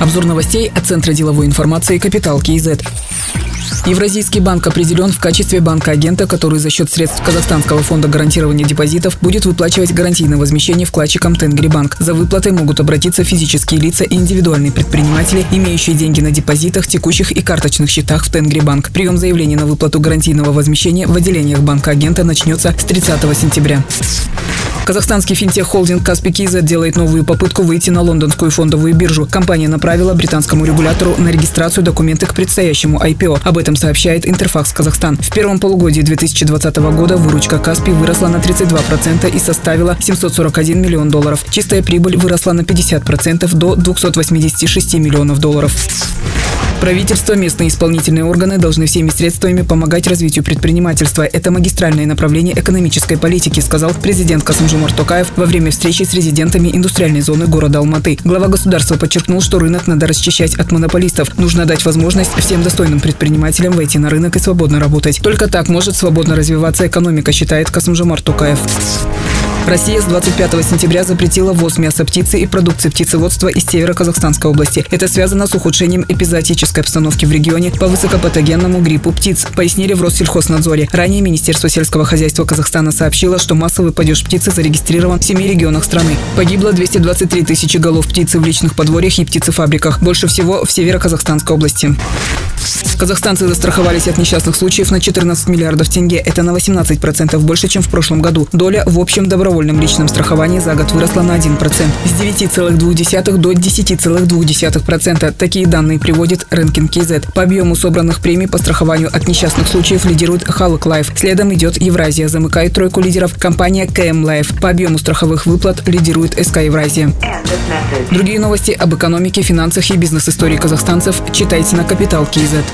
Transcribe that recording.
Обзор новостей от Центра деловой информации «Капитал КИЗ». Евразийский банк определен в качестве банка-агента, который за счет средств Казахстанского фонда гарантирования депозитов будет выплачивать гарантийное возмещение вкладчикам Тенгрибанк. За выплатой могут обратиться физические лица и индивидуальные предприниматели, имеющие деньги на депозитах, текущих и карточных счетах в Тенгрибанк. Прием заявлений на выплату гарантийного возмещения в отделениях банка-агента начнется с 30 сентября. Казахстанский финтех-холдинг Каспи Киза делает новую попытку выйти на лондонскую фондовую биржу. Компания направила британскому регулятору на регистрацию документы к предстоящему IPO. Об этом сообщает Интерфакс Казахстан. В первом полугодии 2020 года выручка Каспи выросла на 32% и составила 741 миллион долларов. Чистая прибыль выросла на 50% до 286 миллионов долларов. Правительство, местные исполнительные органы должны всеми средствами помогать развитию предпринимательства. Это магистральное направление экономической политики, сказал президент Касымжумар Токаев во время встречи с резидентами индустриальной зоны города Алматы. Глава государства подчеркнул, что рынок надо расчищать от монополистов. Нужно дать возможность всем достойным предпринимателям войти на рынок и свободно работать. Только так может свободно развиваться экономика, считает Касымжумар Токаев. Россия с 25 сентября запретила ввоз мяса птицы и продукции птицеводства из северо-казахстанской области. Это связано с ухудшением эпизоотической обстановки в регионе по высокопатогенному гриппу птиц, пояснили в Россельхознадзоре. Ранее Министерство сельского хозяйства Казахстана сообщило, что массовый падеж птицы зарегистрирован в семи регионах страны. Погибло 223 тысячи голов птицы в личных подворьях и птицефабриках. Больше всего в северо-казахстанской области. Казахстанцы застраховались от несчастных случаев на 14 миллиардов тенге. Это на 18% больше, чем в прошлом году. Доля в общем добровольном личном страховании за год выросла на 1%. С 9,2 до 10,2%. Такие данные приводит Ranking KZ. По объему собранных премий по страхованию от несчастных случаев лидирует Халык Лайф. Следом идет Евразия. Замыкает тройку лидеров компания КМ Лайф. По объему страховых выплат лидирует СК Евразия. Другие новости об экономике, финансах и бизнес-истории казахстанцев читайте на Капитал KZ.